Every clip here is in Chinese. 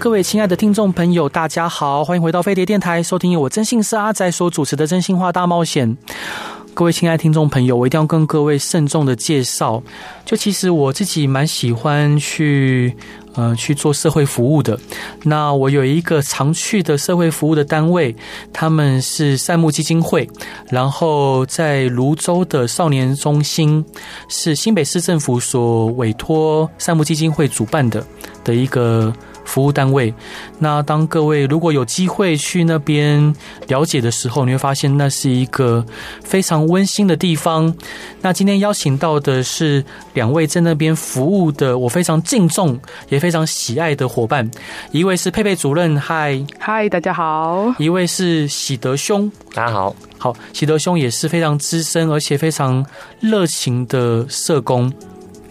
各位亲爱的听众朋友，大家好，欢迎回到飞碟电台，收听由我真心是阿仔所主持的《真心话大冒险》。各位亲爱的听众朋友，我一定要跟各位慎重的介绍，就其实我自己蛮喜欢去呃去做社会服务的。那我有一个常去的社会服务的单位，他们是善牧基金会，然后在泸州的少年中心是新北市政府所委托善牧基金会主办的的一个。服务单位，那当各位如果有机会去那边了解的时候，你会发现那是一个非常温馨的地方。那今天邀请到的是两位在那边服务的，我非常敬重也非常喜爱的伙伴，一位是佩佩主任，嗨嗨，大家好；一位是喜德兄，大家好。好，喜德兄也是非常资深而且非常热情的社工。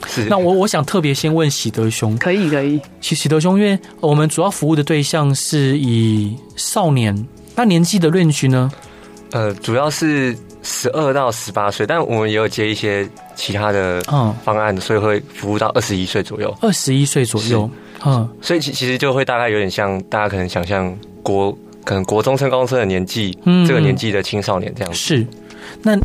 是，那我我想特别先问喜德兄，可以可以。喜喜德兄，因为我们主要服务的对象是以少年，那年纪的 range 呢？呃，主要是十二到十八岁，但我们也有接一些其他的嗯方案，嗯、所以会服务到二十一岁左右。二十一岁左右，嗯，所以其其实就会大概有点像大家可能想象国可能国中升高中生的年纪，嗯，这个年纪的青少年这样子。是，那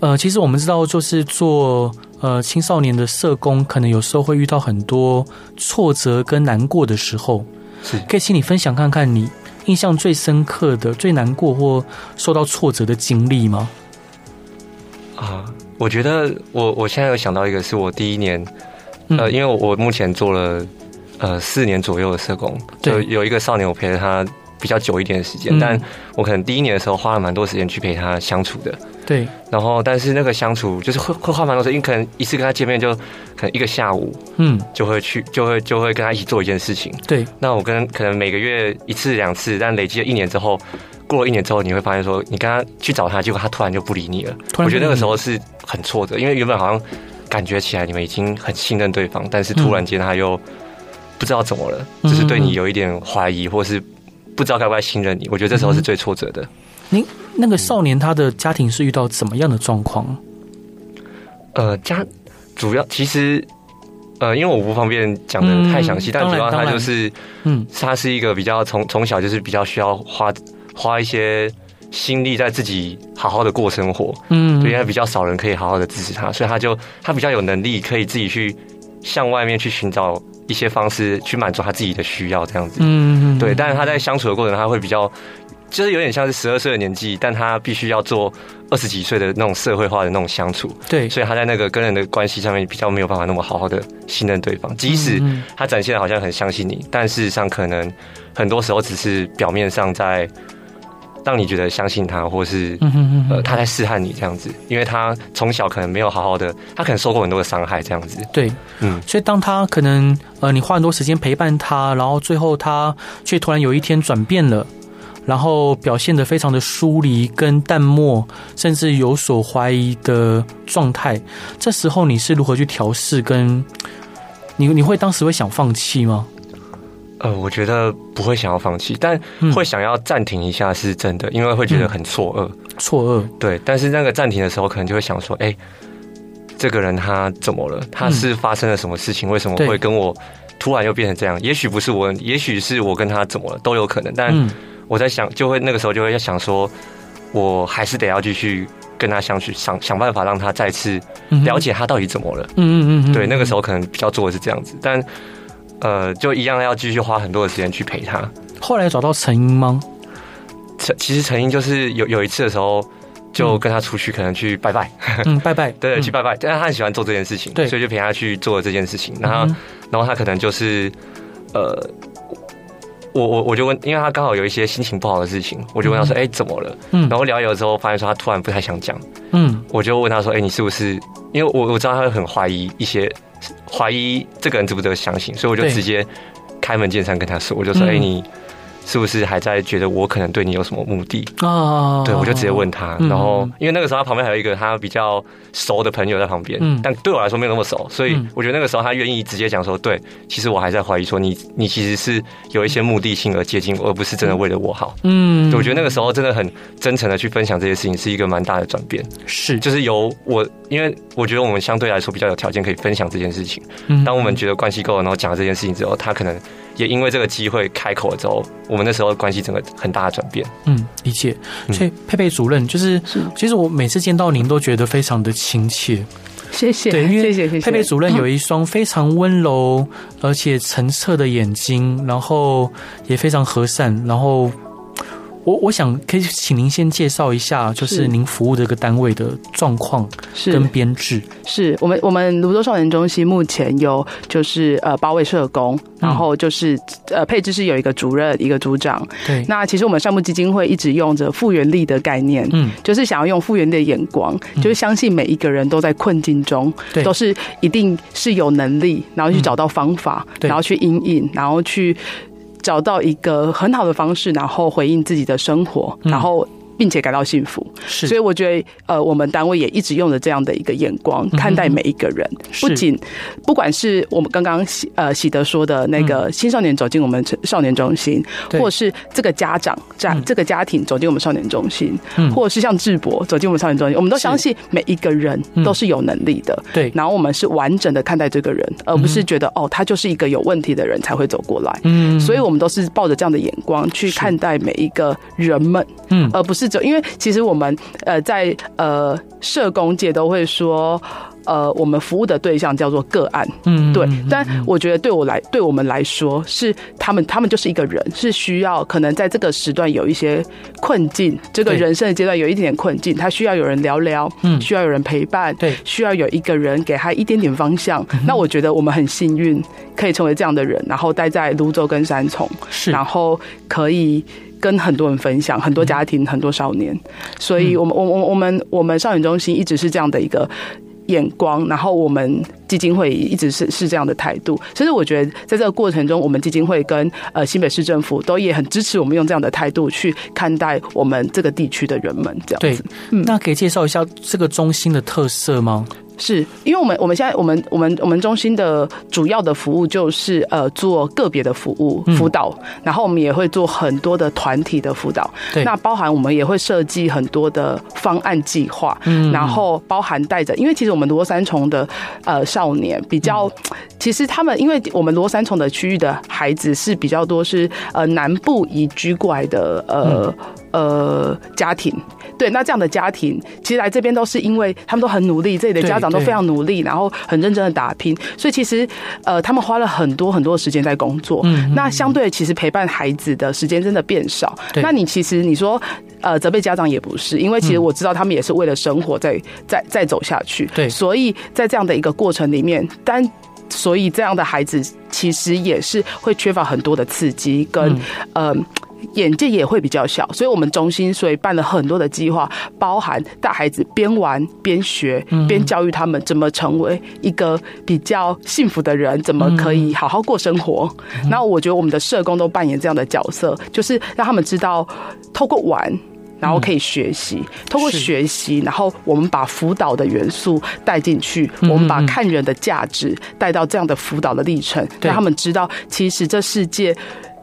呃，其实我们知道就是做。呃，青少年的社工可能有时候会遇到很多挫折跟难过的时候，是。可以请你分享看看你印象最深刻的、最难过或受到挫折的经历吗？啊，我觉得我我现在有想到一个，是我第一年，呃，因为我我目前做了呃四年左右的社工，就有一个少年，我陪着他比较久一点的时间，但我可能第一年的时候花了蛮多时间去陪他相处的。对，然后但是那个相处就是会会花蛮多时间，因为可能一次跟他见面就可能一个下午，嗯，就会去就会就会跟他一起做一件事情。对，那我跟可能每个月一次两次，但累积了一年之后，过了一年之后，你会发现说，你跟他去找他，结果他突然就不理你了。我觉得那个时候是很挫折，因为原本好像感觉起来你们已经很信任对方，但是突然间他又不知道怎么了，就是对你有一点怀疑，或是不知道该不该信任你。我觉得这时候是最挫折的。您那个少年他的家庭是遇到怎么样的状况？呃，家主要其实呃，因为我不方便讲的太详细，嗯、但主要他就是，嗯，他是一个比较从从小就是比较需要花花一些心力在自己好好的过生活，嗯，因为比较少人可以好好的支持他，所以他就他比较有能力可以自己去向外面去寻找一些方式去满足他自己的需要，这样子，嗯，对。但是他在相处的过程，他会比较。就是有点像是十二岁的年纪，但他必须要做二十几岁的那种社会化的那种相处。对，所以他在那个跟人的关系上面比较没有办法那么好好的信任对方。即使他展现的好像很相信你，但事实上可能很多时候只是表面上在让你觉得相信他，或是呃他在试探你这样子。因为他从小可能没有好好的，他可能受过很多的伤害这样子。对，嗯，所以当他可能呃你花很多时间陪伴他，然后最后他却突然有一天转变了。然后表现的非常的疏离跟淡漠，甚至有所怀疑的状态。这时候你是如何去调试？跟你你会当时会想放弃吗？呃，我觉得不会想要放弃，但会想要暂停一下是真的，因为会觉得很错愕。错愕，对。但是那个暂停的时候，可能就会想说：哎，这个人他怎么了？他是发生了什么事情？为什么会跟我突然又变成这样？也许不是我，也许是我跟他怎么了，都有可能。但我在想，就会那个时候就会在想说，我还是得要继续跟他相处，想想办法让他再次了解他到底怎么了。嗯嗯嗯，对，那个时候可能比较做的是这样子，但呃，就一样要继续花很多的时间去陪他。后来找到成因吗？成其实成英就是有有一次的时候，就跟他出去，可能去拜拜，嗯，拜拜，对，去拜拜，但是他很喜欢做这件事情，对，所以就陪他去做了这件事情。然后，然后他可能就是呃。我我我就问，因为他刚好有一些心情不好的事情，我就问他说：“哎、嗯欸，怎么了？”嗯，然后聊一聊之后，发现说他突然不太想讲。嗯，我就问他说：“哎、欸，你是不是？”因为我我知道他会很怀疑一些，怀疑这个人值不值得相信，所以我就直接开门见山跟他说：“我就说，哎、嗯。欸，你是不是还在觉得我可能对你有什么目的啊？对，我就直接问他，然后因为那个时候他旁边还有一个他比较熟的朋友在旁边，但对我来说没有那么熟，所以我觉得那个时候他愿意直接讲说，对，其实我还在怀疑说你你其实是有一些目的性而接近我，而不是真的为了我好。嗯，我觉得那个时候真的很真诚的去分享这些事情，是一个蛮大的转变。是，就是由我，因为我觉得我们相对来说比较有条件可以分享这件事情。当我们觉得关系够了，然后讲了这件事情之后，他可能。也因为这个机会开口了之后，我们那时候关系整个很大的转变。嗯，理解。所以佩佩主任就是，其实我每次见到您都觉得非常的亲切。谢谢，对，因为谢谢谢谢。佩佩主任有一双非常温柔而且澄澈的眼睛，然后也非常和善，然后。我我想可以请您先介绍一下，就是您服务这个单位的状况跟编制。是，是我们我们泸州少年中心目前有就是呃八位社工，然后就是呃配置是有一个主任一个组长。对，那其实我们善牧基金会一直用着复原力的概念，嗯，就是想要用复原的眼光，就是相信每一个人都在困境中，对，都是一定是有能力，然后去找到方法，然后去因应，然后去。找到一个很好的方式，然后回应自己的生活，然后。并且感到幸福，是，所以我觉得，呃，我们单位也一直用着这样的一个眼光看待每一个人，不仅不管是我们刚刚喜呃喜德说的那个青少年走进我们少年中心，或是这个家长在这个家庭走进我们少年中心，或者是像智博走进我们少年中心，我们都相信每一个人都是有能力的，对。然后我们是完整的看待这个人，而不是觉得哦，他就是一个有问题的人才会走过来，嗯。所以我们都是抱着这样的眼光去看待每一个人们，嗯，而不是。就因为其实我们呃在呃社工界都会说，呃我们服务的对象叫做个案，嗯，对。但我觉得对我来对我们来说，是他们他们就是一个人，是需要可能在这个时段有一些困境，这个人生的阶段有一点点困境，他需要有人聊聊，嗯，需要有人陪伴，对，需要有一个人给他一点点方向。那我觉得我们很幸运可以成为这样的人，然后待在泸州跟三重，是，然后可以。跟很多人分享，很多家庭，很多少年，所以我们我我我们我们少年中心一直是这样的一个眼光，然后我们基金会一直是是这样的态度。其实我觉得在这个过程中，我们基金会跟呃新北市政府都也很支持我们用这样的态度去看待我们这个地区的人们。这样子，对，嗯，那可以介绍一下这个中心的特色吗？是因为我们我们现在我们我们我们中心的主要的服务就是呃做个别的服务辅导，然后我们也会做很多的团体的辅导。对，那包含我们也会设计很多的方案计划，嗯，然后包含带着，因为其实我们罗三重的呃少年比较，其实他们因为我们罗三重的区域的孩子是比较多是呃南部移居过来的呃呃家庭，对，那这样的家庭其实来这边都是因为他们都很努力，这里的家长。都非常努力，然后很认真的打拼，所以其实呃，他们花了很多很多的时间在工作。嗯，那相对其实陪伴孩子的时间真的变少。那你其实你说呃，责备家长也不是，因为其实我知道他们也是为了生活在在在走下去。对，所以在这样的一个过程里面，但所以这样的孩子其实也是会缺乏很多的刺激跟呃。眼界也会比较小，所以我们中心所以办了很多的计划，包含带孩子边玩边学，边教育他们怎么成为一个比较幸福的人，怎么可以好好过生活。然后我觉得我们的社工都扮演这样的角色，就是让他们知道，透过玩，然后可以学习，透过学习，然后我们把辅导的元素带进去，我们把看人的价值带到这样的辅导的历程，让他们知道，其实这世界。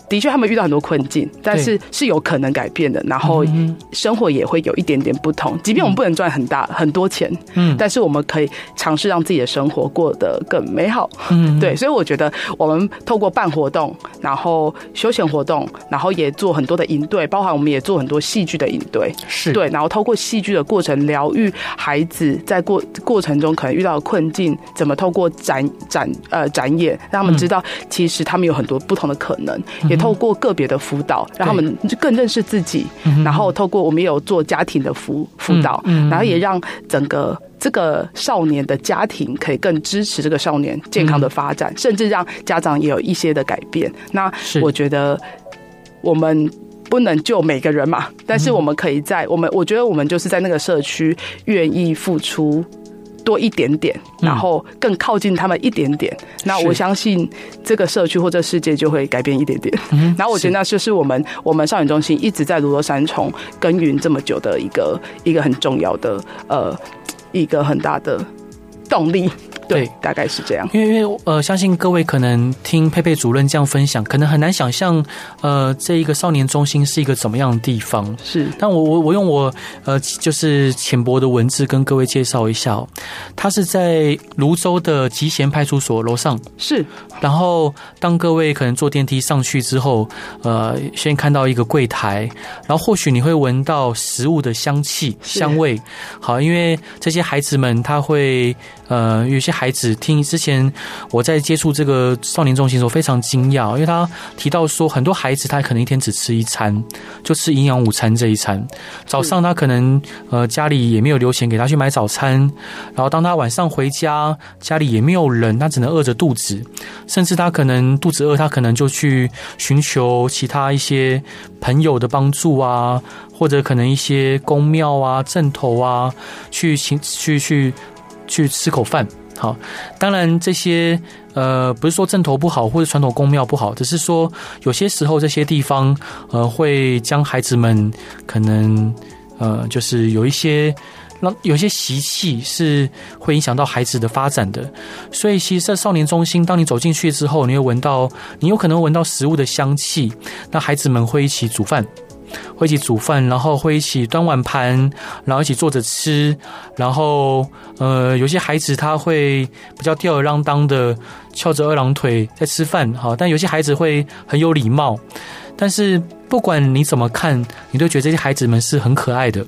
的确，他们遇到很多困境，但是是有可能改变的。然后生活也会有一点点不同。即便我们不能赚很大很多钱，嗯，但是我们可以尝试让自己的生活过得更美好。嗯，对。所以我觉得，我们透过办活动，然后休闲活动，然后也做很多的应对，包含我们也做很多戏剧的应对，是对。然后透过戏剧的过程，疗愈孩子在过过程中可能遇到的困境，怎么透过展展呃展演，让他们知道，其实他们有很多不同的可能，也。透过个别的辅导，让他们就更认识自己。然后透过我们也有做家庭的辅辅导，然后也让整个这个少年的家庭可以更支持这个少年健康的发展，甚至让家长也有一些的改变。那我觉得我们不能救每个人嘛，但是我们可以在我们，我觉得我们就是在那个社区愿意付出。多一点点，然后更靠近他们一点点，嗯、那我相信这个社区或者世界就会改变一点点。嗯、然后我觉得那就是我们我们少年中心一直在罗罗山重耕耘这么久的一个一个很重要的呃一个很大的动力。对，对，大概是这样。因为，因为呃，相信各位可能听佩佩主任这样分享，可能很难想象，呃，这一个少年中心是一个怎么样的地方。是，但我我我用我呃，就是浅薄的文字跟各位介绍一下哦。它是在泸州的集贤派出所楼上。是。然后，当各位可能坐电梯上去之后，呃，先看到一个柜台，然后或许你会闻到食物的香气、香味。好，因为这些孩子们他会。呃，有些孩子听之前我在接触这个少年中心的时候非常惊讶，因为他提到说，很多孩子他可能一天只吃一餐，就吃营养午餐这一餐。早上他可能呃家里也没有留钱给他去买早餐，然后当他晚上回家，家里也没有人，他只能饿着肚子，甚至他可能肚子饿，他可能就去寻求其他一些朋友的帮助啊，或者可能一些宫庙啊、镇头啊，去请去去。去吃口饭，好。当然，这些呃，不是说正头不好或者传统宫庙不好，只是说有些时候这些地方呃，会将孩子们可能呃，就是有一些让有些习气是会影响到孩子的发展的。所以，其实，在少年中心，当你走进去之后，你会闻到，你有可能闻到食物的香气，那孩子们会一起煮饭。会一起煮饭，然后会一起端碗盘，然后一起坐着吃，然后呃，有些孩子他会比较吊儿郎当的翘着二郎腿在吃饭，好，但有些孩子会很有礼貌。但是不管你怎么看，你都觉得这些孩子们是很可爱的。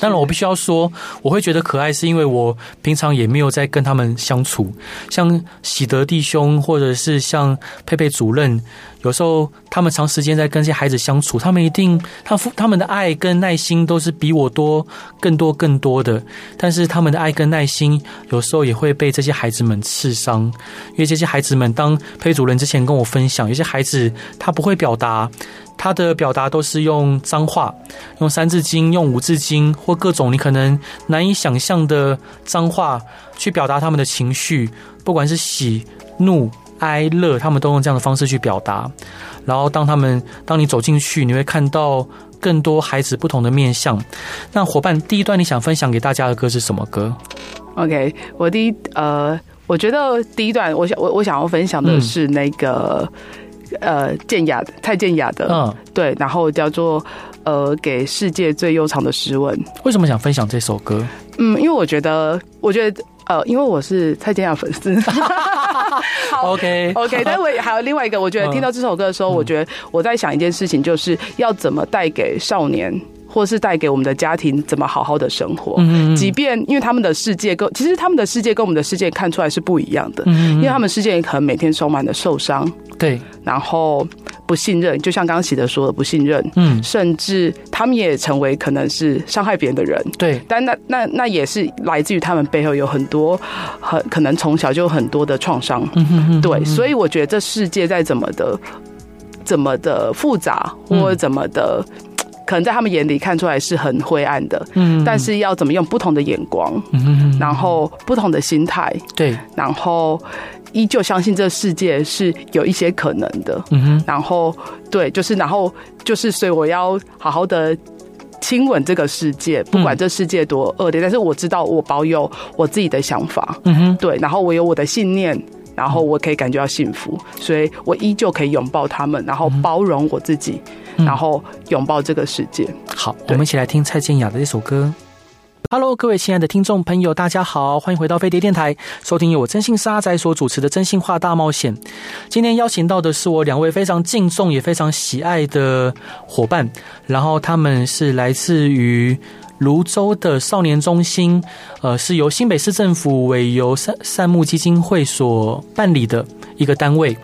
当然，我必须要说，我会觉得可爱，是因为我平常也没有在跟他们相处。像喜德弟兄，或者是像佩佩主任，有时候他们长时间在跟这些孩子相处，他们一定，他他们的爱跟耐心都是比我多更多更多的。但是他们的爱跟耐心，有时候也会被这些孩子们刺伤，因为这些孩子们，当佩主任之前跟我分享，有些孩子他不会表达。他的表达都是用脏话，用三字经，用五字经，或各种你可能难以想象的脏话去表达他们的情绪，不管是喜怒哀乐，他们都用这样的方式去表达。然后，当他们当你走进去，你会看到更多孩子不同的面相。那伙伴，第一段你想分享给大家的歌是什么歌？OK，我第一呃，我觉得第一段我想我我想要分享的是那个。嗯呃，健雅的蔡健雅的，嗯，对，然后叫做呃，给世界最悠长的诗文。为什么想分享这首歌？嗯，因为我觉得，我觉得，呃，因为我是蔡健雅粉丝。好，OK OK，但是我还有另外一个，我觉得听到这首歌的时候，嗯、我觉得我在想一件事情，就是要怎么带给少年。或是带给我们的家庭怎么好好的生活，即便因为他们的世界跟其实他们的世界跟我们的世界看出来是不一样的，因为他们世界可能每天充满了受伤，对，然后不信任，就像刚刚喜德说的不信任，嗯，甚至他们也成为可能是伤害别人的人，对，但那那那也是来自于他们背后有很多很可能从小就有很多的创伤，对，所以我觉得这世界再怎么的怎么的复杂或者怎么的。可能在他们眼里看出来是很灰暗的，嗯，但是要怎么用不同的眼光，嗯，然后不同的心态，对，然后依旧相信这世界是有一些可能的，嗯哼，然后对，就是然后就是，所以我要好好的亲吻这个世界，不管这世界多恶劣，但是我知道我保有我自己的想法，嗯哼，对，然后我有我的信念，然后我可以感觉到幸福，所以我依旧可以拥抱他们，然后包容我自己。然后拥抱这个世界。好，我们一起来听蔡健雅的一首歌。Hello，各位亲爱的听众朋友，大家好，欢迎回到飞碟电台，收听由我真心沙仔所主持的《真心话大冒险》。今天邀请到的是我两位非常敬重也非常喜爱的伙伴，然后他们是来自于泸州的少年中心，呃，是由新北市政府委由善善牧基金会所办理的一个单位，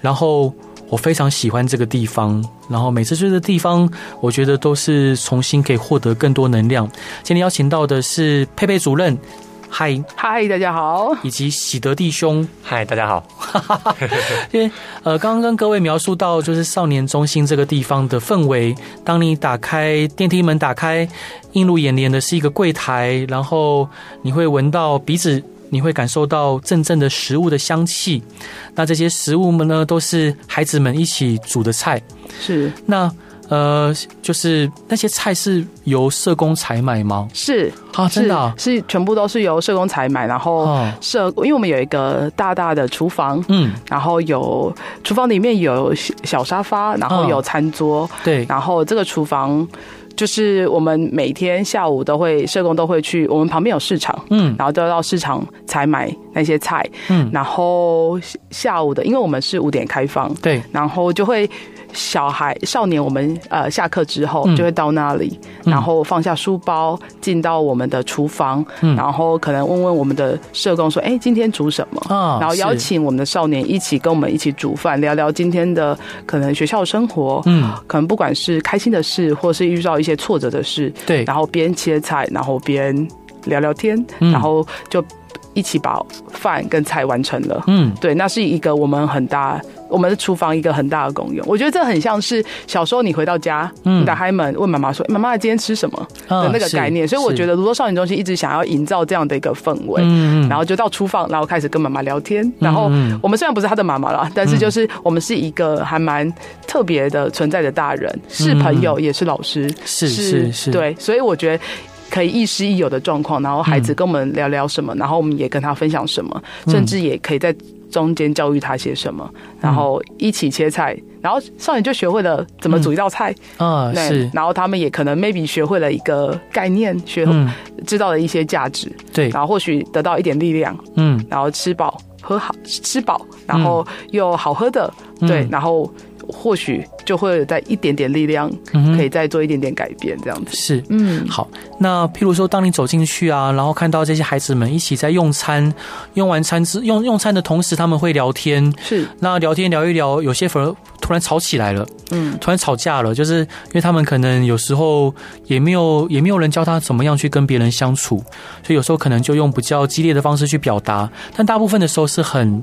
然后。我非常喜欢这个地方，然后每次去的地方，我觉得都是重新可以获得更多能量。今天邀请到的是佩佩主任，嗨嗨，大家好，以及喜德弟兄，嗨，大家好。因为呃，刚刚跟各位描述到就是少年中心这个地方的氛围，当你打开电梯门，打开映入眼帘的是一个柜台，然后你会闻到鼻子。你会感受到阵阵的食物的香气，那这些食物们呢，都是孩子们一起煮的菜。是，那呃，就是那些菜是由社工采买吗？是啊，真的啊，是全部都是由社工采买，然后社，因为我们有一个大大的厨房，嗯，然后有厨房里面有小沙发，然后有餐桌，对，然后这个厨房。就是我们每天下午都会社工都会去，我们旁边有市场，嗯，然后都要到市场采买那些菜，嗯，然后下午的，因为我们是五点开放，对，然后就会。小孩少年，我们呃下课之后就会到那里，嗯、然后放下书包，进到我们的厨房，嗯、然后可能问问我们的社工说：“哎，今天煮什么？”哦、然后邀请我们的少年一起跟我们一起煮饭，聊聊今天的可能学校生活，嗯，可能不管是开心的事，或是遇到一些挫折的事，对，然后边切菜，然后边聊聊天，嗯、然后就一起把饭跟菜完成了。嗯，对，那是一个我们很大。我们的厨房一个很大的功用，我觉得这很像是小时候你回到家，嗯，打开门问妈妈说：“妈妈，今天吃什么？”的那个概念。所以我觉得，如果少年中心一直想要营造这样的一个氛围，嗯，然后就到厨房，然后开始跟妈妈聊天。然后我们虽然不是他的妈妈了，但是就是我们是一个还蛮特别的存在的大人，是朋友也是老师，是是是，对。所以我觉得可以亦师亦友的状况，然后孩子跟我们聊聊什么，然后我们也跟他分享什么，甚至也可以在。中间教育他些什么，然后一起切菜，然后少年就学会了怎么煮一道菜，嗯，是，然后他们也可能 maybe 学会了一个概念，学知道了一些价值，对，然后或许得到一点力量，嗯，然后吃饱喝好，吃饱，然后又好喝的，对，然后。或许就会有在一点点力量，可以再做一点点改变，这样子。是。嗯。好。那譬如说，当你走进去啊，然后看到这些孩子们一起在用餐，用完餐之用用餐的同时，他们会聊天，是。那聊天聊一聊，有些反而突然吵起来了，嗯，突然吵架了，就是因为他们可能有时候也没有也没有人教他怎么样去跟别人相处，所以有时候可能就用比较激烈的方式去表达，但大部分的时候是很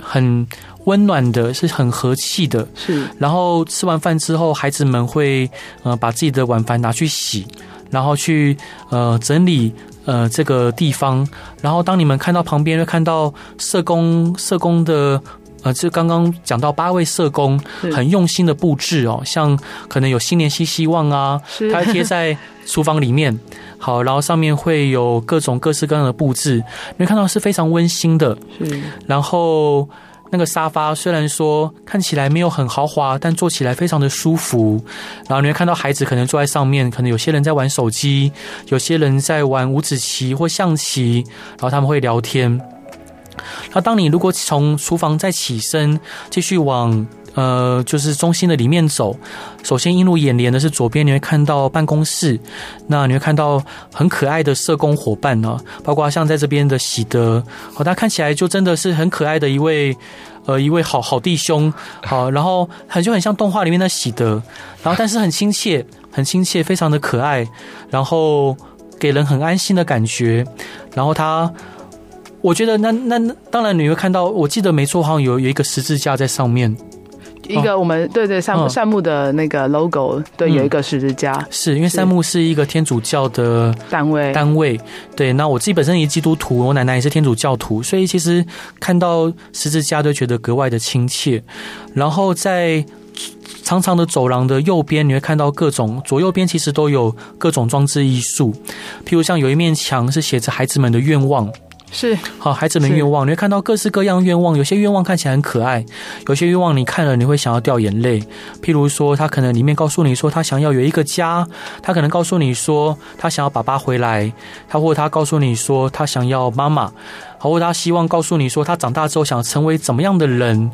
很。温暖的，是很和气的。是，然后吃完饭之后，孩子们会呃把自己的碗盘拿去洗，然后去呃整理呃这个地方。然后当你们看到旁边，会看到社工社工的呃，就刚刚讲到八位社工很用心的布置哦，像可能有新年新希望啊，是它贴在厨房里面。好，然后上面会有各种各式各样的布置，你会看到是非常温馨的。是，然后。那个沙发虽然说看起来没有很豪华，但坐起来非常的舒服。然后你会看到孩子可能坐在上面，可能有些人在玩手机，有些人在玩五子棋或象棋，然后他们会聊天。那当你如果从厨房再起身，继续往。呃，就是中心的里面走，首先映入眼帘的是左边，你会看到办公室，那你会看到很可爱的社工伙伴呢，包括像在这边的喜德，哦，他看起来就真的是很可爱的一位，呃，一位好好弟兄，好，然后很就很像动画里面的喜德，然后但是很亲切，很亲切，非常的可爱，然后给人很安心的感觉，然后他，我觉得那那当然你会看到，我记得没错，好像有有一个十字架在上面。一个我们对对善善木的那个 logo，对，有一个十字架，是因为善木是一个天主教的单位单位。对，那我自己本身也是基督徒，我奶奶也是天主教徒，所以其实看到十字架都觉得格外的亲切。然后在长长的走廊的右边，你会看到各种左右边其实都有各种装置艺术，譬如像有一面墙是写着孩子们的愿望。是好，孩子们愿望，你会看到各式各样愿望。有些愿望看起来很可爱，有些愿望你看了你会想要掉眼泪。譬如说，他可能里面告诉你说他想要有一个家，他可能告诉你说他想要爸爸回来，他或他告诉你说他想要妈妈。好，或他希望告诉你说，他长大之后想成为怎么样的人，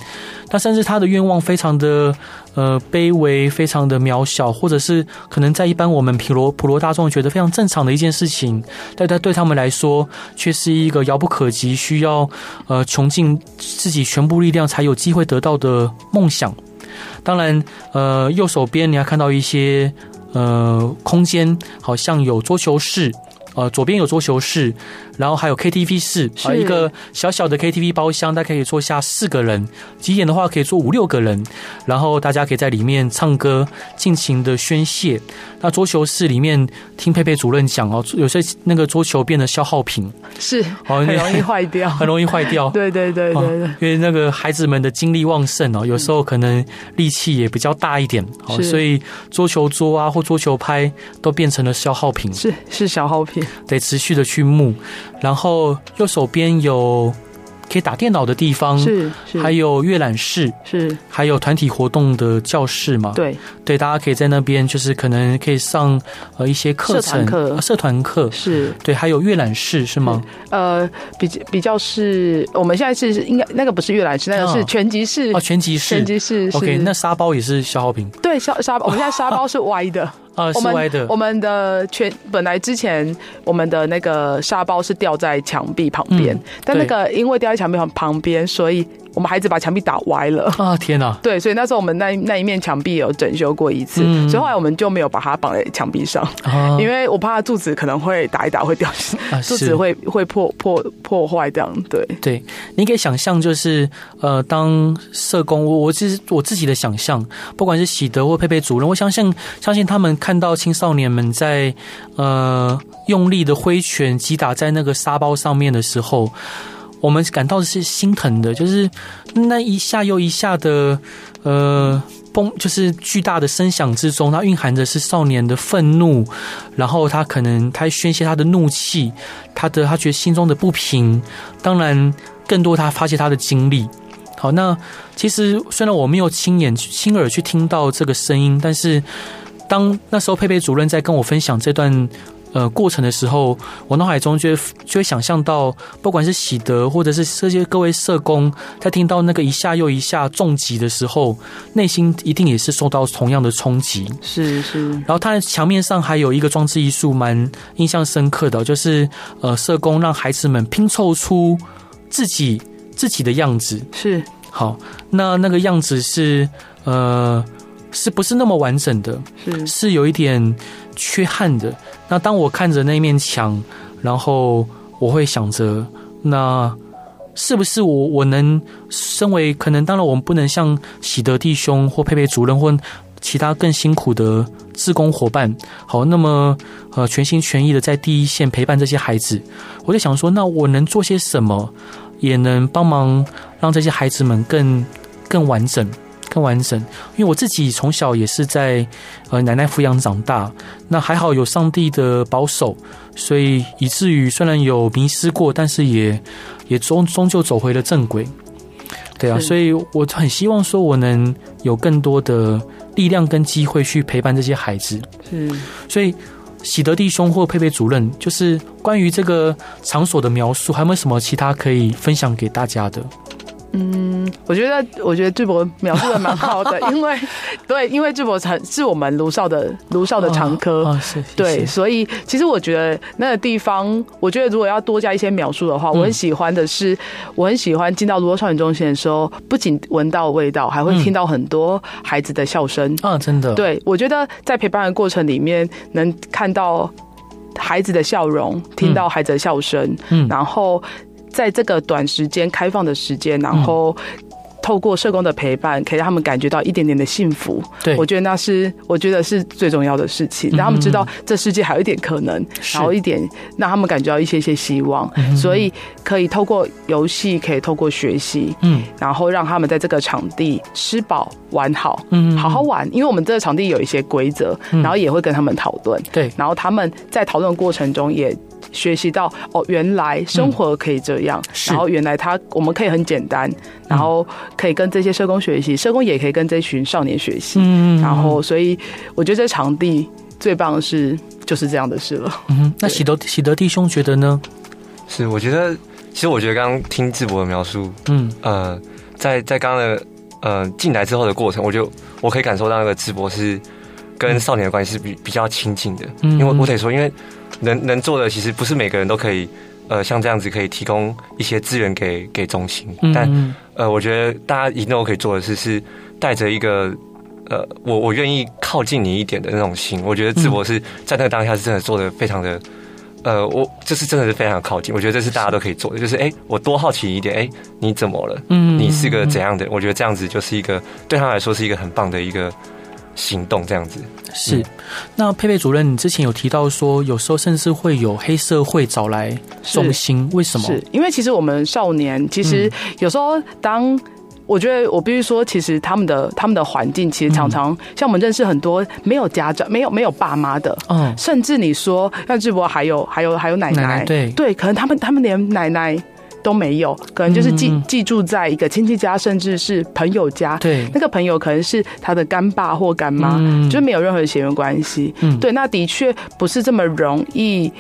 但甚至他的愿望非常的呃卑微，非常的渺小，或者是可能在一般我们普罗普罗大众觉得非常正常的一件事情，但他对他们来说却是一个遥不可及，需要呃穷尽自己全部力量才有机会得到的梦想。当然，呃，右手边你还看到一些呃空间，好像有桌球室。呃，左边有桌球室，然后还有 KTV 室，啊，一个小小的 KTV 包厢，大概可以坐下四个人，几点的话可以坐五六个人，然后大家可以在里面唱歌，尽情的宣泄。那桌球室里面听佩佩主任讲哦，有些那个桌球变得消耗品，是，很容易坏掉，很容易坏掉。对对对对对，因为那个孩子们的精力旺盛哦，有时候可能力气也比较大一点，哦，所以桌球桌啊或桌球拍都变成了消耗品，是是消耗品，得持续的去沐。然后右手边有。可以打电脑的地方是，是。还有阅览室是，还有团体活动的教室嘛？对。对，大家可以在那边，就是可能可以上呃一些课程课，社团课。是。对，还有阅览室是吗？呃，比比较是我们现在是应该那个不是阅览室，那个是拳击室。哦，拳击室，拳击室。OK，那沙包也是消耗品，对，沙沙包，我们现在沙包是歪的。啊，是歪的。我们的全本来之前我们的那个沙包是吊在墙壁旁边，嗯，但那个因为吊在墙壁旁边，所以。我们孩子把墙壁打歪了啊！天哪！对，所以那时候我们那那一面墙壁有整修过一次，嗯、所以后来我们就没有把它绑在墙壁上，啊、因为我怕它柱子可能会打一打会掉 柱子会会破破破坏这样。对对，你可以想象，就是呃，当社工，我我其实我自己的想象，不管是喜德或佩佩主任，我相信相信他们看到青少年们在呃用力的挥拳击打在那个沙包上面的时候。我们感到的是心疼的，就是那一下又一下的，呃，崩，就是巨大的声响之中，它蕴含的是少年的愤怒，然后他可能他宣泄他的怒气，他的他觉得心中的不平，当然更多他发泄他的经历。好，那其实虽然我没有亲眼亲耳去听到这个声音，但是当那时候佩佩主任在跟我分享这段。呃，过程的时候，我脑海中就会就会想象到，不管是喜德或者是这些各位社工，在听到那个一下又一下重击的时候，内心一定也是受到同样的冲击。是是。然后，他的墙面上还有一个装置艺术，蛮印象深刻的，就是呃，社工让孩子们拼凑出自己自己的样子。是。好，那那个样子是呃，是不是那么完整的？是是有一点缺憾的。那当我看着那面墙，然后我会想着，那是不是我我能身为可能，当然我们不能像喜德弟兄或佩佩主任或其他更辛苦的志工伙伴，好，那么呃全心全意的在第一线陪伴这些孩子，我就想说，那我能做些什么，也能帮忙让这些孩子们更更完整。更完整，因为我自己从小也是在呃奶奶抚养长大，那还好有上帝的保守，所以以至于虽然有迷失过，但是也也终终究走回了正轨。对啊，所以我很希望说我能有更多的力量跟机会去陪伴这些孩子。嗯，所以喜德弟兄或佩佩主任，就是关于这个场所的描述，还有没有什么其他可以分享给大家的？嗯，我觉得我觉得智博描述的蛮好的，因为 对，因为智博是是我们卢少的卢少的常科，哦哦、是，是对，所以其实我觉得那个地方，我觉得如果要多加一些描述的话，我很喜欢的是，嗯、我很喜欢进到卢少少年中心的时候，不仅闻到味道，还会听到很多孩子的笑声。啊、嗯。哦，真的，对，我觉得在陪伴的过程里面，能看到孩子的笑容，听到孩子的笑声，嗯，然后。在这个短时间开放的时间，然后透过社工的陪伴，可以让他们感觉到一点点的幸福。对，我觉得那是我觉得是最重要的事情，让他们知道这世界还有一点可能，然后一点让他们感觉到一些些希望。所以可以透过游戏，可以透过学习，嗯，然后让他们在这个场地吃饱玩好，嗯，好好玩。因为我们这个场地有一些规则，然后也会跟他们讨论。对，然后他们在讨论过程中也。学习到哦，原来生活可以这样，嗯、然后原来他我们可以很简单，然后可以跟这些社工学习，社工也可以跟这群少年学习，嗯，然后所以我觉得这场地最棒的是就是这样的事了。嗯，那喜德喜德弟兄觉得呢？是，我觉得其实我觉得刚刚听智博的描述，嗯。呃，在在刚刚的呃进来之后的过程，我就我可以感受到那个智博是跟少年的关系是比比较亲近的，嗯，因为我得说，因为。能能做的其实不是每个人都可以，呃，像这样子可以提供一些资源给给中心，但呃，我觉得大家一定都可以做的是是带着一个呃，我我愿意靠近你一点的那种心。我觉得智博是在那个当下是真的做的非常的呃，我这是真的是非常靠近，我觉得这是大家都可以做的，就是哎，我多好奇一点，哎，你怎么了？嗯，你是个怎样的？我觉得这样子就是一个对他来说是一个很棒的一个行动，这样子。是。那佩佩主任，你之前有提到说，有时候甚至会有黑社会找来送心，为什么？是。因为其实我们少年其实有时候当。我觉得我必须说，其实他们的他们的环境其实常常像我们认识很多没有家长、没有没有爸妈的，嗯，甚至你说像志博还有还有还有奶奶，奶奶对。对，可能他们他们连奶奶都没有，可能就是寄寄住在一个亲戚家，甚至是朋友家，对，那个朋友可能是他的干爸或干妈，嗯，就是没有任何的血缘关系，嗯，对，那的确不是这么容易。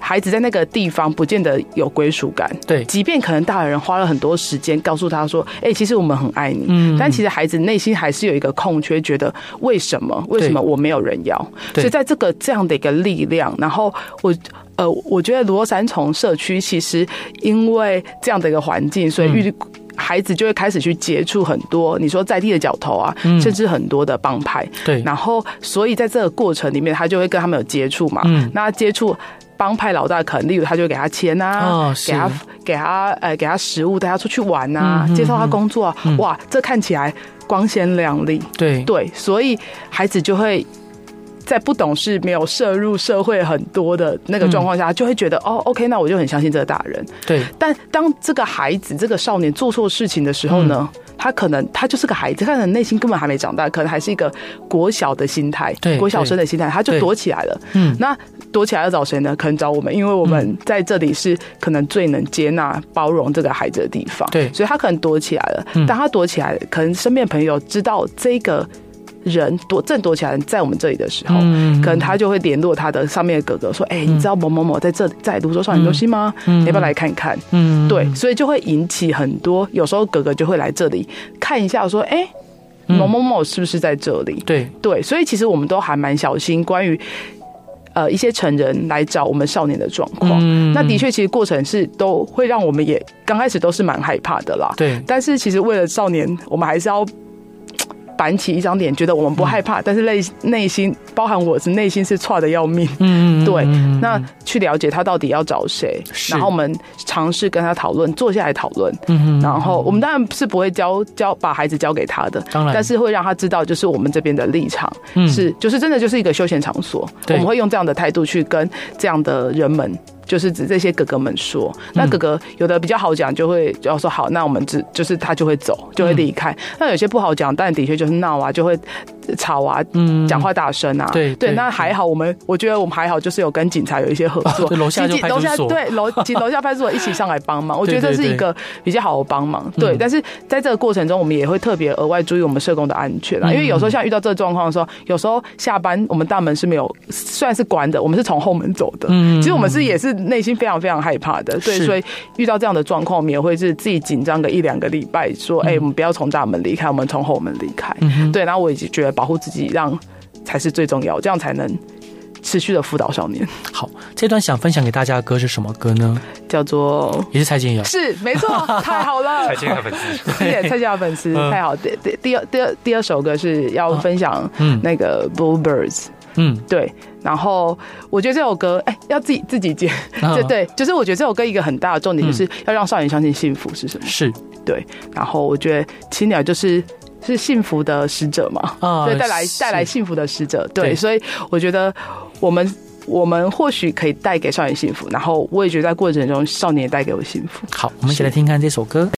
孩子在那个地方不见得有归属感，对，即便可能大人花了很多时间告诉他说：“哎、欸，其实我们很爱你。”嗯，但其实孩子内心还是有一个空缺，觉得为什么？为什么我没有人要？所以在这个这样的一个力量，然后我呃，我觉得罗山从社区其实因为这样的一个环境，所以遇孩子就会开始去接触很多你说在地的角头啊，甚至很多的帮派。对，然后所以在这个过程里面，他就会跟他们有接触嘛。嗯，那接触。帮派老大可能，例如他就给他钱呐、啊哦，给他给他呃给他食物，带他出去玩呐、啊嗯，介绍他工作、啊嗯，哇，这看起来光鲜亮丽。对对，所以孩子就会在不懂事、没有涉入社会很多的那个状况下，就会觉得、嗯、哦，OK，那我就很相信这个大人。对，但当这个孩子、这个少年做错事情的时候呢？嗯他可能他就是个孩子，他可能内心根本还没长大，可能还是一个国小的心态，对，国小生的心态，他就躲起来了。嗯，那躲起来要找谁呢？可能找我们，因为我们在这里是可能最能接纳、包容这个孩子的地方。对，所以他可能躲起来了。当他躲起来，可能身边朋友知道这个。人躲正躲起来，在我们这里的时候，嗯、可能他就会联络他的上面的哥哥说：“哎、嗯欸，你知道某某某在这里在泸州少年中心吗？嗯、你要不要来看看？”嗯，对，所以就会引起很多。有时候哥哥就会来这里看一下，说：“哎、欸，某某某是不是在这里？”对对，所以其实我们都还蛮小心，关于呃一些成人来找我们少年的状况、嗯。那的确，其实过程是都会让我们也刚开始都是蛮害怕的啦。对，但是其实为了少年，我们还是要。板起一张脸，觉得我们不害怕，嗯、但是内内心包含我是内心是差的要命。嗯，对。那去了解他到底要找谁，然后我们尝试跟他讨论，坐下来讨论。嗯，然后我们当然是不会教教把孩子交给他的，当然，但是会让他知道，就是我们这边的立场是，就是真的就是一个休闲场所。我们会用这样的态度去跟这样的人们。就是指这些哥哥们说，那哥哥有的比较好讲，就会就要说好，那我们只就是他就会走，就会离开。那有些不好讲，但的确就是闹啊，就会。吵啊，嗯，讲话大声啊，对对，那还好，我们我觉得我们还好，就是有跟警察有一些合作，楼下就派出所，对楼 请楼下派出所一起上来帮忙，我觉得这是一个比较好的帮忙，对。但是在这个过程中，我们也会特别额外注意我们社工的安全啊，因为有时候像遇到这个状况的时候，有时候下班我们大门是没有，虽然是关的，我们是从后门走的，嗯，其实我们是也是内心非常非常害怕的，对，所以遇到这样的状况，我们也会是自己紧张个一两个礼拜，说，哎，我们不要从大门离开，我们从后门离开，对。然后我已经觉得。保护自己，让才是最重要，这样才能持续的辅导少年。好，这段想分享给大家的歌是什么歌呢？叫做也是蔡健雅，是没错，太好了，蔡健雅粉丝，谢谢蔡健雅粉丝，太好。第第第二第二第二首歌是要分享，嗯，那个 Bluebirds，嗯，对。然后我觉得这首歌，哎，要自己自己接，对对，就是我觉得这首歌一个很大的重点就是要让少年相信幸福是什么，是对。然后我觉得青鸟就是。是幸福的使者嘛？啊，对，带来带来幸福的使者，对，所以我觉得我们我们或许可以带给少年幸福，然后我也觉得在过程中少年也带给我幸福。好，我们一起来听看这首歌。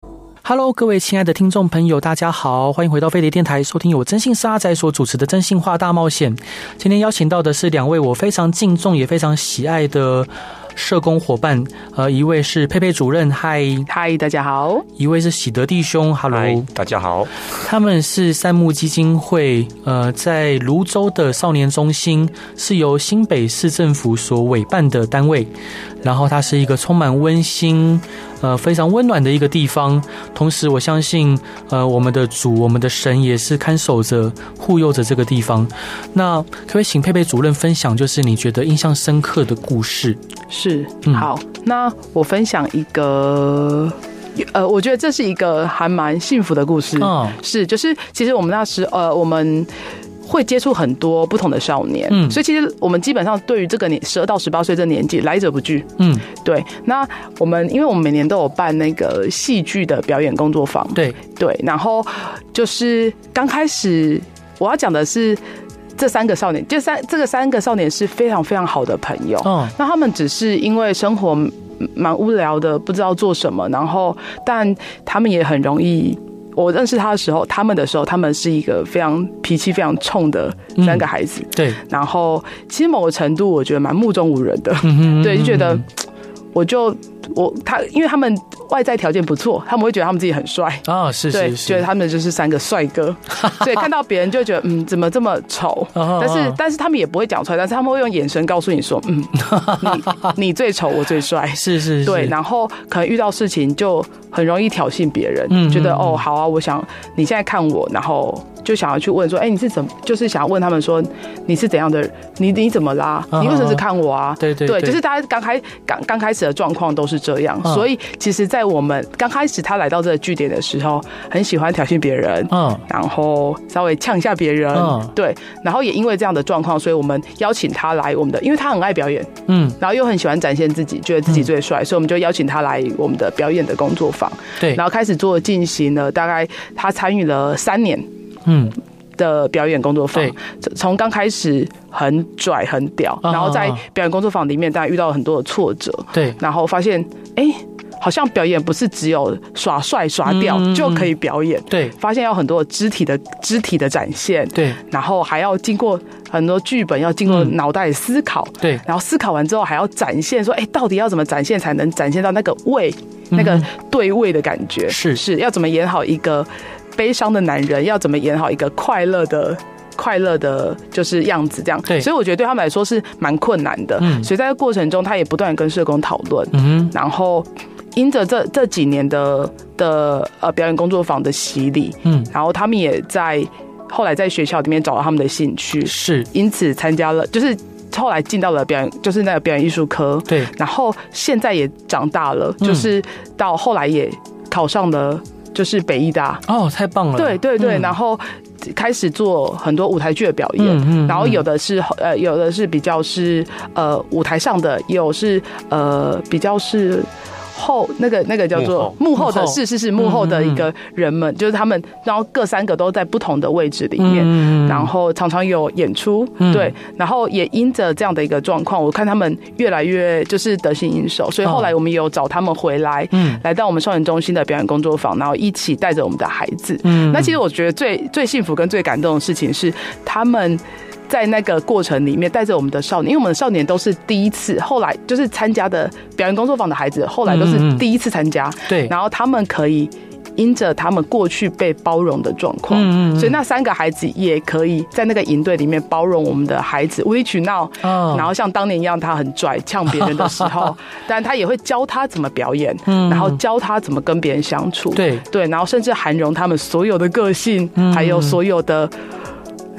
Hello，各位亲爱的听众朋友，大家好，欢迎回到飞碟电台，收听由我征信社阿宅所主持的征信话大冒险。今天邀请到的是两位我非常敬重也非常喜爱的。社工伙伴，呃，一位是佩佩主任，嗨嗨，大家好；一位是喜德弟兄，哈喽，大家好。他们是三木基金会，呃，在泸州的少年中心是由新北市政府所委办的单位，然后它是一个充满温馨。呃，非常温暖的一个地方。同时，我相信，呃，我们的主，我们的神也是看守着、护佑着这个地方。那可不可以请佩佩主任分享，就是你觉得印象深刻的故事？是，好，那我分享一个，呃，我觉得这是一个还蛮幸福的故事。嗯，是，就是其实我们那时，呃，我们。会接触很多不同的少年，嗯，所以其实我们基本上对于这个年十二到十八岁这年纪来者不拒，嗯，对。那我们因为我们每年都有办那个戏剧的表演工作坊，对。对，然后就是刚开始我要讲的是这三个少年，这三这个三个少年是非常非常好的朋友，嗯，那他们只是因为生活蛮无聊的，不知道做什么，然后但他们也很容易。我认识他的时候，他们的时候，他们是一个非常脾气非常冲的三个孩子。嗯、对，然后其实某个程度，我觉得蛮目中无人的。对，就觉得我就我他，因为他们。外在条件不错，他们会觉得他们自己很帅啊、哦，是是，是，觉得他们就是三个帅哥，所以看到别人就觉得嗯，怎么这么丑？但是但是他们也不会讲出来，但是他们会用眼神告诉你说，嗯，你你最丑，我最帅，是，是是，对，然后可能遇到事情就很容易挑衅别人，嗯，觉得哦好啊，我想你现在看我，然后。就想要去问说，哎、欸，你是怎么？就是想要问他们说，你是怎样的人？你你怎么啦？你为什么是看我啊？对对对，就是大家刚开刚刚开始的状况都是这样，所以其实，在我们刚开始他来到这个据点的时候，很喜欢挑衅别人，嗯，然后稍微呛一下别人，嗯，对，然后也因为这样的状况，所以我们邀请他来我们的，因为他很爱表演，嗯，然后又很喜欢展现自己，觉得自己最帅，所以我们就邀请他来我们的表演的工作坊，对，然后开始做进行了，大概他参与了三年。嗯，的表演工作坊，从刚开始很拽很屌，然后在表演工作坊里面，大家遇到了很多的挫折，对，然后发现，哎，好像表演不是只有耍帅耍屌就可以表演，对，发现要很多肢体的肢体的展现，对，然后还要经过很多剧本，要经过脑袋思考，对，然后思考完之后还要展现，说，哎，到底要怎么展现才能展现到那个位，那个对位的感觉，是。是要怎么演好一个。悲伤的男人要怎么演好一个快乐的、快乐的，就是样子这样。对，所以我觉得对他们来说是蛮困难的。嗯，所以在这个过程中，他也不断跟社工讨论。嗯，然后因着这这几年的的呃表演工作坊的洗礼，嗯，然后他们也在后来在学校里面找到他们的兴趣，是因此参加了，就是后来进到了表演，就是那个表演艺术科。对，然后现在也长大了，就是到后来也考上了。就是北艺大哦，太棒了！对对对，嗯、然后开始做很多舞台剧的表演，嗯嗯、然后有的是呃，有的是比较是呃舞台上的，有是呃比较是。后那个那个叫做幕后。的，是是是幕后的一个人们，就是他们，然后各三个都在不同的位置里面，然后常常有演出，对，然后也因着这样的一个状况，我看他们越来越就是得心应手，所以后来我们有找他们回来，嗯，来到我们少年中心的表演工作坊，然后一起带着我们的孩子，嗯，那其实我觉得最最幸福跟最感动的事情是他们。在那个过程里面，带着我们的少年，因为我们的少年都是第一次，后来就是参加的表演工作坊的孩子，后来都是第一次参加。对，然后他们可以因着他们过去被包容的状况，嗯，所以那三个孩子也可以在那个营队里面包容我们的孩子无理取闹，然后像当年一样，他很拽呛别人的时候，但他也会教他怎么表演，然后教他怎么跟别人相处，对。对，然后甚至涵容他们所有的个性，还有所有的。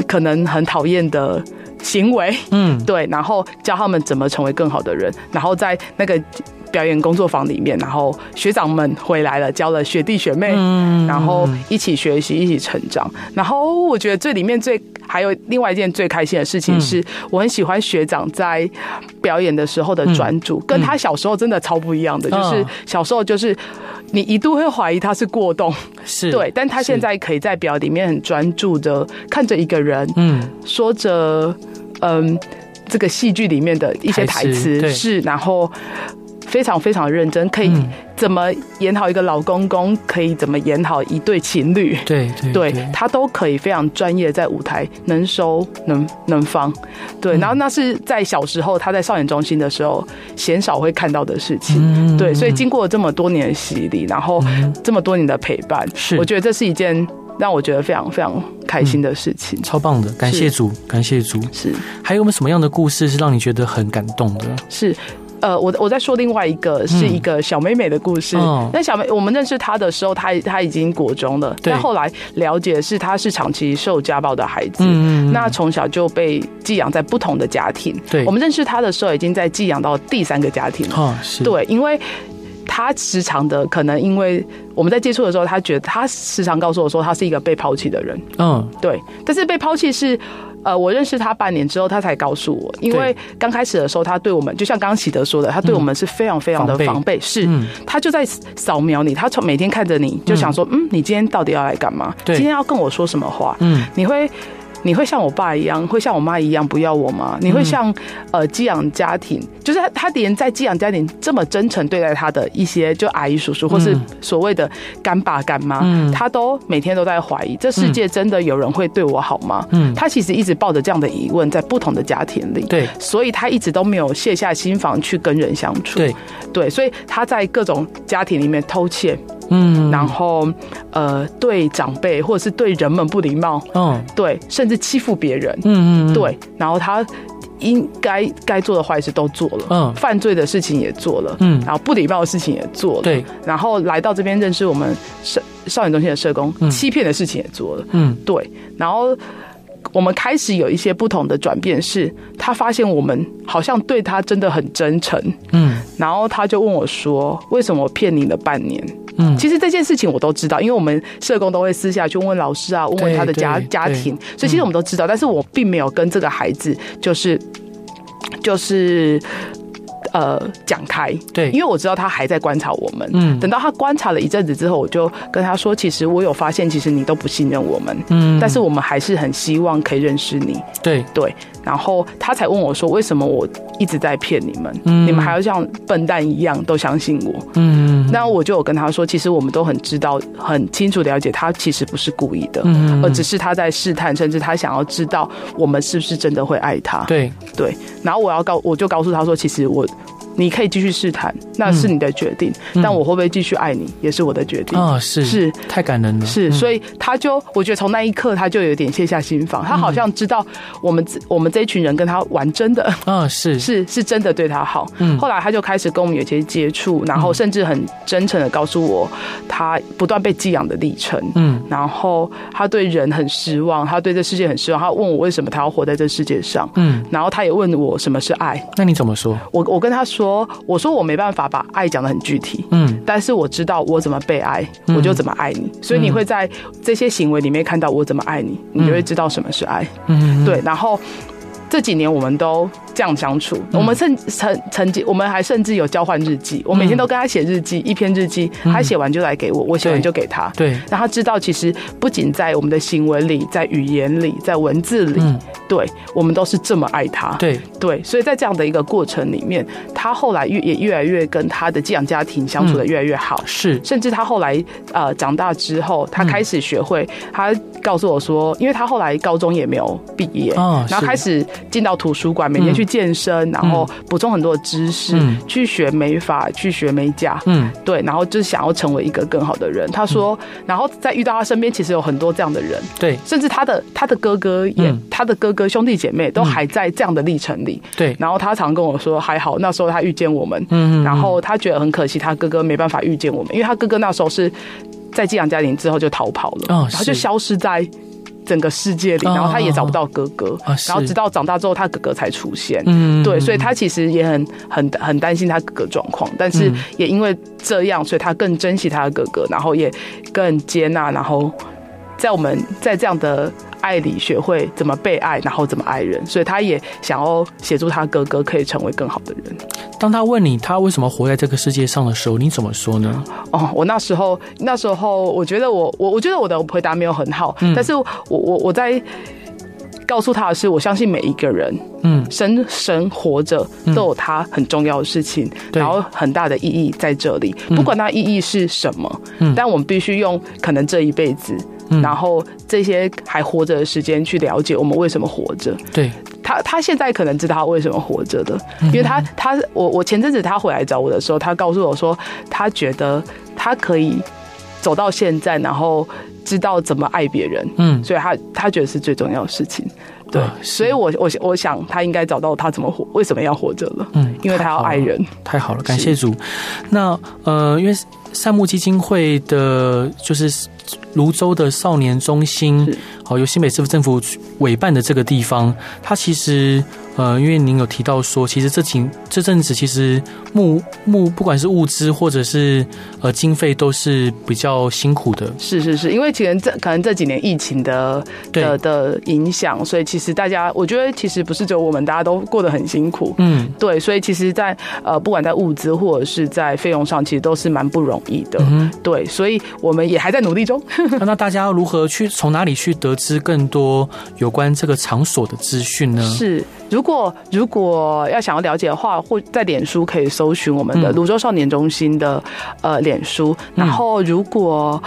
可能很讨厌的行为，嗯，对，然后教他们怎么成为更好的人，然后在那个表演工作坊里面，然后学长们回来了，教了学弟学妹，嗯，然后一起学习，一起成长。然后我觉得这里面最还有另外一件最开心的事情是，我很喜欢学长在表演的时候的专注，跟他小时候真的超不一样的，就是小时候就是。你一度会怀疑他是过动，是对，但他现在可以在表里面很专注的看着一个人，嗯，说着，嗯，这个戏剧里面的一些台词是，然后。非常非常认真，可以怎么演好一个老公公，可以怎么演好一对情侣，对对，对，他都可以非常专业，在舞台能收能能放，对，然后那是在小时候他在少年中心的时候鲜少会看到的事情，对，所以经过这么多年的洗礼，然后这么多年的陪伴，是。我觉得这是一件让我觉得非常非常开心的事情，超棒的，感谢主，感谢主，是。还有没有什么样的故事是让你觉得很感动的？是。呃，我我在说另外一个是一个小妹妹的故事。那、嗯、小妹，我们认识她的时候，她她已经国中了。对但后来了解是她是长期受家暴的孩子。嗯，那从小就被寄养在不同的家庭。对，我们认识她的时候，已经在寄养到第三个家庭了。哦、是。对，因为。他时常的可能因为我们在接触的时候，他觉得他时常告诉我说，他是一个被抛弃的人。嗯，对。但是被抛弃是，呃，我认识他半年之后，他才告诉我，因为刚开始的时候，他对我们就像刚刚启德说的，他对我们是非常非常的防备，是，他就在扫描你，他从每天看着你就想说，嗯，你今天到底要来干嘛？今天要跟我说什么话？嗯，你会。你会像我爸一样，会像我妈一样不要我吗？你会像呃寄养家庭，就是他他连在寄养家庭这么真诚对待他的一些就阿姨叔叔，或是所谓的干爸干妈，他都每天都在怀疑，这世界真的有人会对我好吗？嗯，他其实一直抱着这样的疑问，在不同的家庭里，对，所以他一直都没有卸下心防去跟人相处，对。对，所以他在各种家庭里面偷窃。嗯，然后，呃，对长辈或者是对人们不礼貌，嗯，对，甚至欺负别人，嗯嗯，对，然后他应该该做的坏事都做了，嗯，犯罪的事情也做了，嗯，然后不礼貌的事情也做了，对，然后来到这边认识我们少少年中心的社工，欺骗的事情也做了，嗯，对，然后我们开始有一些不同的转变，是他发现我们好像对他真的很真诚，嗯，然后他就问我说：“为什么我骗你了半年？”嗯，其实这件事情我都知道，因为我们社工都会私下去问问老师啊，问问他的家家庭，所以其实我们都知道，但是我并没有跟这个孩子就是就是呃讲开，对，因为我知道他还在观察我们，嗯，等到他观察了一阵子之后，我就跟他说，其实我有发现，其实你都不信任我们，嗯，但是我们还是很希望可以认识你，对。对。然后他才问我说：“为什么我一直在骗你们？嗯、你们还要像笨蛋一样都相信我？”嗯，那我就有跟他说：“其实我们都很知道、很清楚了解，他其实不是故意的，嗯、而只是他在试探，甚至他想要知道我们是不是真的会爱他。”对对。然后我要告，我就告诉他说：“其实我。”你可以继续试探，那是你的决定。嗯、但我会不会继续爱你，也是我的决定。啊、哦，是是，太感人了。是，所以他就，我觉得从那一刻他就有点卸下心防，他好像知道我们我们这一群人跟他玩真的。啊，是 是是真的对他好。嗯，后来他就开始跟我们有些接触，然后甚至很真诚的告诉我他不断被寄养的历程。嗯，然后他对人很失望，他对这世界很失望。他问我为什么他要活在这世界上。嗯，然后他也问我什么是爱。那你怎么说？我我跟他说。说，我说我没办法把爱讲得很具体，嗯，但是我知道我怎么被爱，我就怎么爱你，所以你会在这些行为里面看到我怎么爱你，你就会知道什么是爱，嗯，对，然后这几年我们都。这样相处，我们甚曾曾经，我们还甚至有交换日记。我每天都跟他写日记，一篇日记，他写完就来给我，我写完就给他。对，让他知道，其实不仅在我们的行为里，在语言里，在文字里，对我们都是这么爱他。对。对，所以在这样的一个过程里面，他后来越也越来越跟他的寄养家庭相处的越来越好。是，甚至他后来呃长大之后，他开始学会，他告诉我说，因为他后来高中也没有毕业，然后开始进到图书馆，每天去。健身，然后补充很多的知识，嗯、去学美发，去学美甲，嗯，对，然后就是想要成为一个更好的人。他说，嗯、然后在遇到他身边，其实有很多这样的人，对，甚至他的他的哥哥也，嗯、他的哥哥兄弟姐妹都还在这样的历程里，对、嗯。然后他常跟我说，还好那时候他遇见我们，嗯，然后他觉得很可惜，他哥哥没办法遇见我们，因为他哥哥那时候是在寄养家庭之后就逃跑了，哦，然后就消失在。整个世界里，然后他也找不到哥哥，然后直到长大之后，他哥哥才出现。嗯，对，所以他其实也很很很担心他哥哥状况，但是也因为这样，所以他更珍惜他的哥哥，然后也更接纳，然后在我们在这样的。爱里学会怎么被爱，然后怎么爱人，所以他也想要协助他哥哥可以成为更好的人。当他问你他为什么活在这个世界上的时候，你怎么说呢？哦，我那时候那时候我觉得我我我觉得我的回答没有很好，嗯、但是我我我在告诉他的是，我相信每一个人，嗯，生生活着都有他很重要的事情，嗯、然后很大的意义在这里，不管那意义是什么，嗯，但我们必须用可能这一辈子。然后这些还活着的时间去了解我们为什么活着。对，他，他现在可能知道他为什么活着的，因为他，他，我，我前阵子他回来找我的时候，他告诉我说，他觉得他可以走到现在，然后知道怎么爱别人。嗯，所以他，他觉得是最重要的事情。对，所以我，我，我想他应该找到他怎么活，为什么要活着了。嗯，因为他要爱人。太好了，感谢主。那呃，因为善牧基金会的，就是。泸州的少年中心，好，由新北市政府委办的这个地方，它其实呃，因为您有提到说，其实这几这阵子其实募募不管是物资或者是呃经费都是比较辛苦的。是是是，因为其实这可能这几年疫情的的的影响，所以其实大家我觉得其实不是只有我们，大家都过得很辛苦。嗯，对，所以其实在，在呃不管在物资或者是在费用上，其实都是蛮不容易的。嗯，对，所以我们也还在努力中。那大家要如何去从哪里去得知更多有关这个场所的资讯呢？是。如果如果要想要了解的话，或在脸书可以搜寻我们的泸州少年中心的呃脸书，然后如果。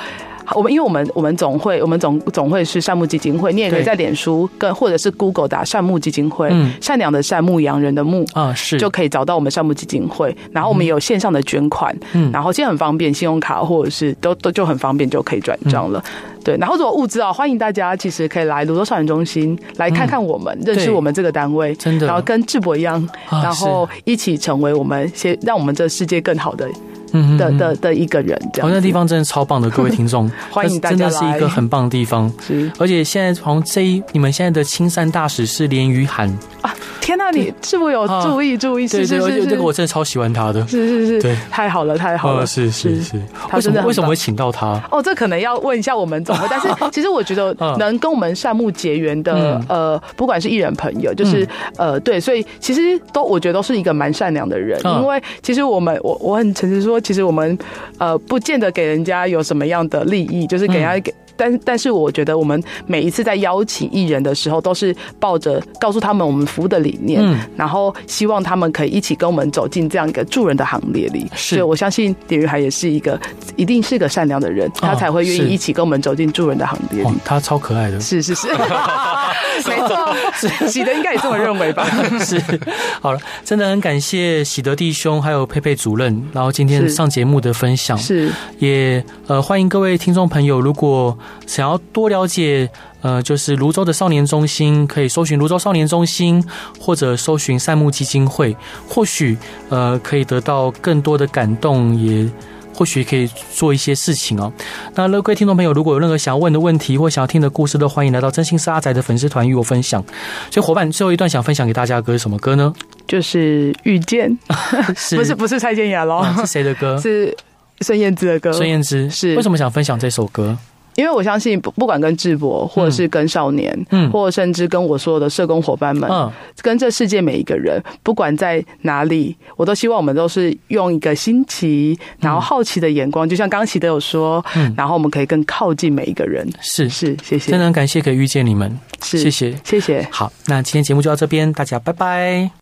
我们因为我们我们总会我们总总会是善牧基金会，你也可以在脸书跟或者是 Google 打善牧基金会，嗯，善良的善，牧羊人的牧啊，是。就可以找到我们善牧基金会。然后我们也有线上的捐款，嗯，然后现在很方便，信用卡或者是都都就很方便就可以转账了。对，然后如果物资啊，欢迎大家其实可以来泸州少年中心来看看我们，认识我们这个单位，真的，然后跟智博一样，然后一起成为我们先让我们这世界更好的。嗯的的的一个人，这样，那地方真的超棒的，各位听众，欢迎大家，真的是一个很棒的地方。是，而且现在从这一，你们现在的亲善大使是连于涵啊。天哪，你是不是有注意注意？对对对，这个我真的超喜欢他的。是是是，对，太好了太好了，是是是。为什么为什么会请到他？哦，这可能要问一下我们总会。但是其实我觉得能跟我们善目结缘的，呃，不管是艺人朋友，就是呃，对，所以其实都我觉得都是一个蛮善良的人。因为其实我们我我很诚实说，其实我们呃不见得给人家有什么样的利益，就是给人家给。但但是我觉得我们每一次在邀请艺人的时候，都是抱着告诉他们我们服务的理念，嗯，然后希望他们可以一起跟我们走进这样一个助人的行列里。是，所以我相信连于涵也是一个，一定是一个善良的人，他才会愿意一起跟我们走进助人的行列里。他超可爱的，是是是，没错，喜德应该也这么认为吧？是，好了，真的很感谢喜德弟兄还有佩佩主任，然后今天上节目的分享。是，也呃欢迎各位听众朋友，如果想要多了解，呃，就是泸州的少年中心，可以搜寻泸州少年中心，或者搜寻善牧基金会，或许呃可以得到更多的感动，也或许可以做一些事情哦。那各位听众朋友，如果有任何想要问的问题或想要听的故事，都欢迎来到真心是阿宅的粉丝团与我分享。所以伙伴，最后一段想分享给大家的歌是什么歌呢？就是遇见，是 不是不是蔡健雅喽？是谁的歌？是孙燕姿的歌。孙燕姿是为什么想分享这首歌？因为我相信，不不管跟智博，或者是跟少年，嗯，或者甚至跟我所有的社工伙伴们，嗯，跟这世界每一个人，不管在哪里，我都希望我们都是用一个新奇，然后好奇的眼光，就像刚刚喜德有说，嗯，然后我们可以更靠近每一个人。是。是，谢谢，真的很感谢可以遇见你们，是谢谢。谢谢。好，那今天节目就到这边，大家拜拜。